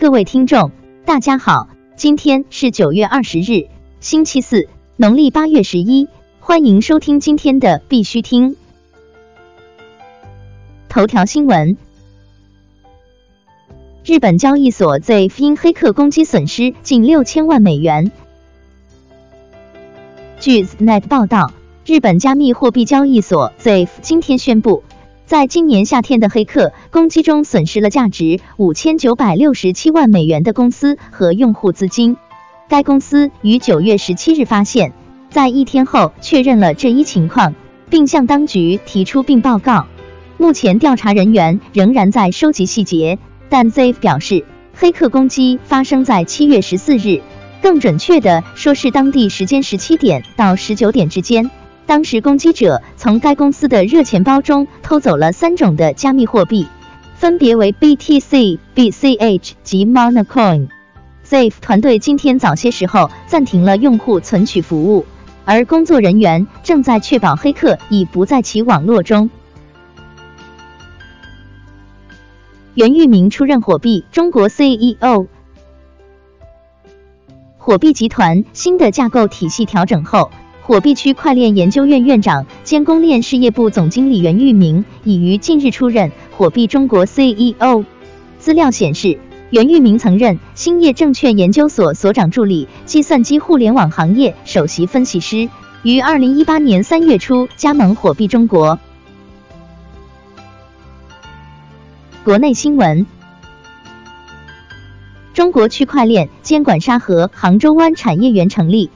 各位听众，大家好，今天是九月二十日，星期四，农历八月十一，欢迎收听今天的必须听头条新闻。日本交易所 ZF 因黑客攻击损失近六千万美元。据 Net 报道，日本加密货币交易所 ZF 今天宣布。在今年夏天的黑客攻击中，损失了价值五千九百六十七万美元的公司和用户资金。该公司于九月十七日发现，在一天后确认了这一情况，并向当局提出并报告。目前调查人员仍然在收集细节，但 Z 表示，黑客攻击发生在七月十四日，更准确的说是当地时间十七点到十九点之间。当时，攻击者从该公司的热钱包中偷走了三种的加密货币，分别为 BTC、BCH 及 Monacoin。ZF 团队今天早些时候暂停了用户存取服务，而工作人员正在确保黑客已不在其网络中。袁玉明出任火币中国 CEO。火币集团新的架构体系调整后。火币区块链研究院院长兼公链事业部总经理袁玉明已于近日出任火币中国 CEO。资料显示，袁玉明曾任兴业证券研究所所长助理、计算机互联网行业首席分析师，于二零一八年三月初加盟火币中国。国内新闻：中国区块链监管沙盒杭州湾产业园成立。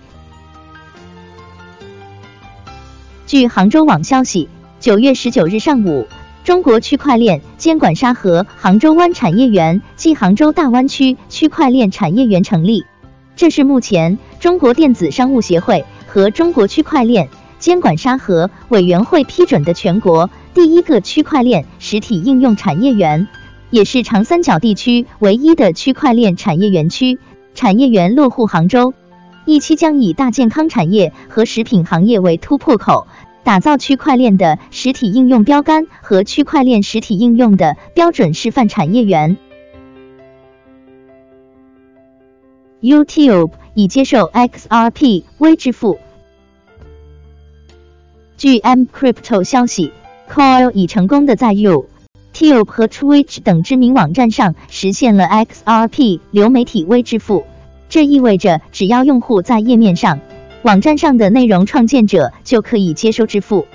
据杭州网消息，九月十九日上午，中国区块链监管沙盒杭州湾产业园暨杭州大湾区区块链产业园成立。这是目前中国电子商务协会和中国区块链监管沙盒委员会批准的全国第一个区块链实体应用产业园，也是长三角地区唯一的区块链产业园区。产业园落户杭州。一期将以大健康产业和食品行业为突破口，打造区块链的实体应用标杆和区块链实体应用的标准示范产业园。YouTube 已接受 XRP 微支付。据 M Crypto 消息，Coil 已成功的在 YouTube 和 Twitch 等知名网站上实现了 XRP 流媒体微支付。这意味着，只要用户在页面上、网站上的内容创建者就可以接收支付。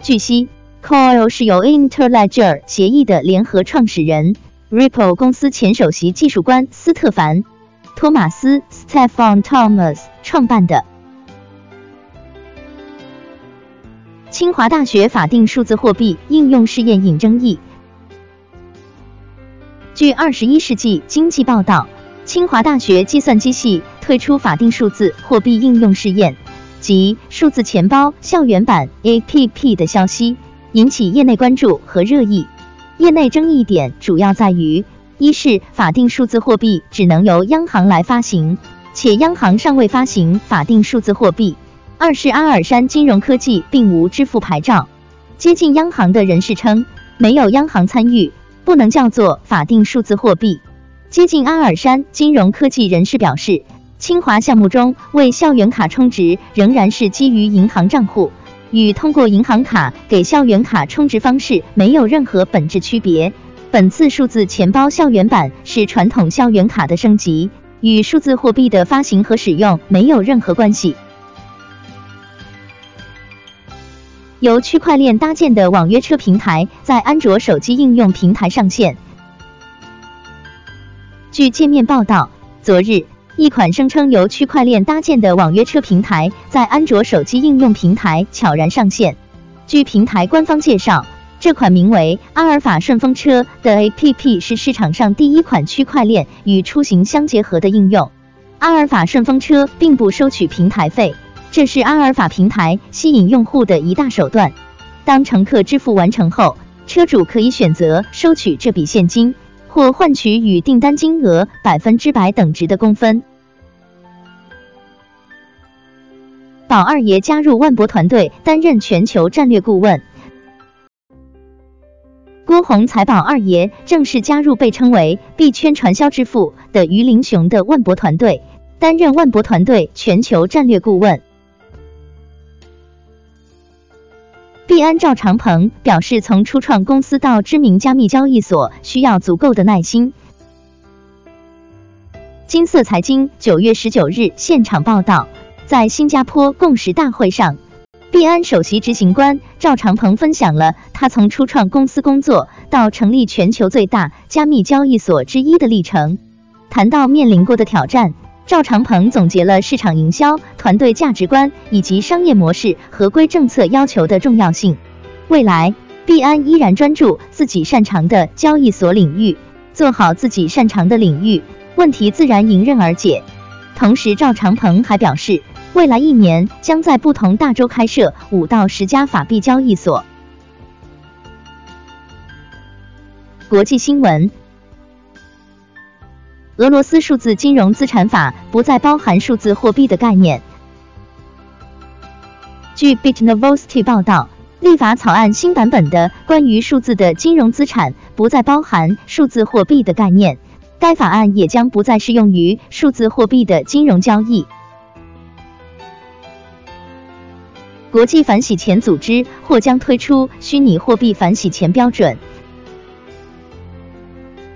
据悉，Coil 是由 Interledger 协议的联合创始人、Ripple 公司前首席技术官斯特凡·托马斯 （Stefan Thomas） 创办的。清华大学法定数字货币应用试验引争议。据《二十一世纪经济报道》。清华大学计算机系推出法定数字货币应用试验及数字钱包校园版 APP 的消息，引起业内关注和热议。业内争议点主要在于：一是法定数字货币只能由央行来发行，且央行尚未发行法定数字货币；二是阿尔山金融科技并无支付牌照。接近央行的人士称，没有央行参与，不能叫做法定数字货币。接近阿尔山金融科技人士表示，清华项目中为校园卡充值仍然是基于银行账户，与通过银行卡给校园卡充值方式没有任何本质区别。本次数字钱包校园版是传统校园卡的升级，与数字货币的发行和使用没有任何关系。由区块链搭建的网约车平台在安卓手机应用平台上线。据界面报道，昨日，一款声称由区块链搭建的网约车平台在安卓手机应用平台悄然上线。据平台官方介绍，这款名为“阿尔法顺风车”的 APP 是市场上第一款区块链与出行相结合的应用。阿尔法顺风车并不收取平台费，这是阿尔法平台吸引用户的一大手段。当乘客支付完成后，车主可以选择收取这笔现金。或换取与订单金额百分之百等值的公分。宝二爷加入万博团队担任全球战略顾问。郭宏财宝二爷正式加入被称为币圈传销之父的于林雄的万博团队，担任万博团队全球战略顾问。币安赵长鹏表示，从初创公司到知名加密交易所，需要足够的耐心。金色财经九月十九日现场报道，在新加坡共识大会上，币安首席执行官赵长鹏分享了他从初创公司工作到成立全球最大加密交易所之一的历程。谈到面临过的挑战。赵长鹏总结了市场营销、团队价值观以及商业模式合规政策要求的重要性。未来，币安依然专注自己擅长的交易所领域，做好自己擅长的领域，问题自然迎刃而解。同时，赵长鹏还表示，未来一年将在不同大洲开设五到十家法币交易所。国际新闻。俄罗斯数字金融资产法不再包含数字货币的概念。据 Bitnovosti 报道，立法草案新版本的关于数字的金融资产不再包含数字货币的概念，该法案也将不再适用于数字货币的金融交易。国际反洗钱组织或将推出虚拟货币反洗钱标准。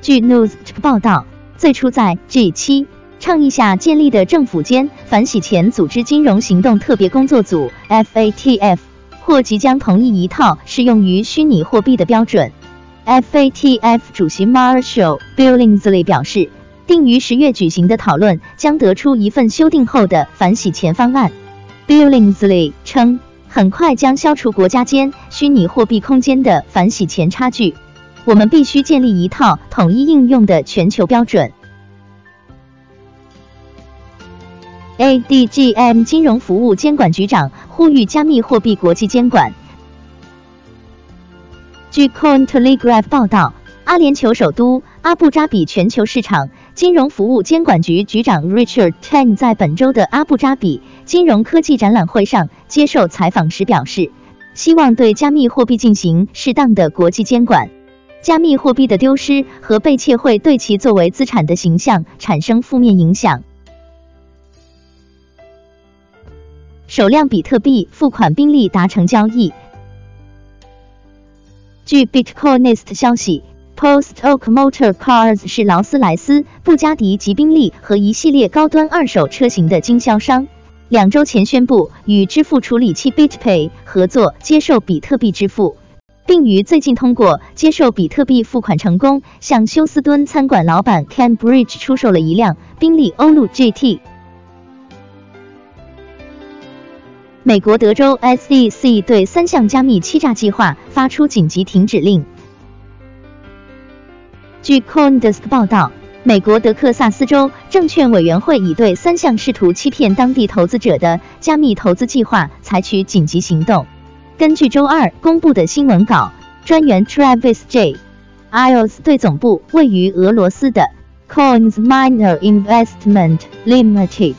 据 News 报道。最初在 G7 倡议下建立的政府间反洗钱组织金融行动特别工作组 （FATF） 或即将同意一套适用于虚拟货币的标准。FATF 主席 Marshall Billingsley 表示，定于十月举行的讨论将得出一份修订后的反洗钱方案。Billingsley 称，很快将消除国家间虚拟货币空间的反洗钱差距。我们必须建立一套统一应用的全球标准。ADGM 金融服务监管局长呼吁加密货币国际监管。据 Cointelegraph 报道，阿联酋首都阿布扎比全球市场金融服务监管局局长 Richard Tan 在本周的阿布扎比金融科技展览会上接受采访时表示，希望对加密货币进行适当的国际监管。加密货币的丢失和被窃会对其作为资产的形象产生负面影响。首辆比特币付款宾利达成交易。据 Bitcoinist 消息，Post Oak Motor Cars 是劳斯莱斯、布加迪及宾利和一系列高端二手车型的经销商。两周前宣布与支付处理器 BitPay 合作，接受比特币支付。并于最近通过接受比特币付款成功，向休斯敦餐馆老板 Cambridge 出售了一辆宾利欧陆 GT。美国德州 SEC 对三项加密欺诈计划发出紧急停止令。据 CoinDesk 报道，美国德克萨斯州证券委员会已对三项试图欺骗当地投资者的加密投资计划采取紧急行动。根据周二公布的新闻稿，专员 Travis J. Iles 对总部位于俄罗斯的 Coins Miner Investment Limited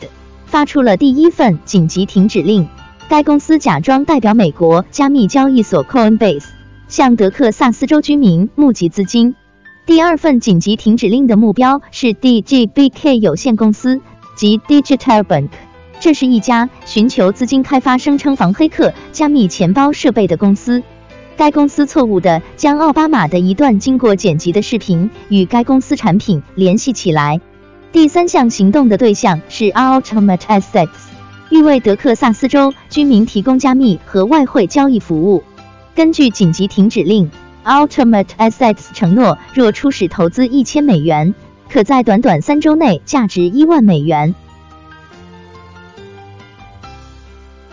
发出了第一份紧急停止令。该公司假装代表美国加密交易所 Coinbase，向德克萨斯州居民募集资金。第二份紧急停止令的目标是 DGBK 有限公司及 Digital Bank。这是一家寻求资金开发、声称防黑客加密钱包设备的公司。该公司错误地将奥巴马的一段经过剪辑的视频与该公司产品联系起来。第三项行动的对象是 Ultimate Assets，欲为德克萨斯州居民提供加密和外汇交易服务。根据紧急停止令，Ultimate Assets 承诺，若初始投资一千美元，可在短短三周内价值一万美元。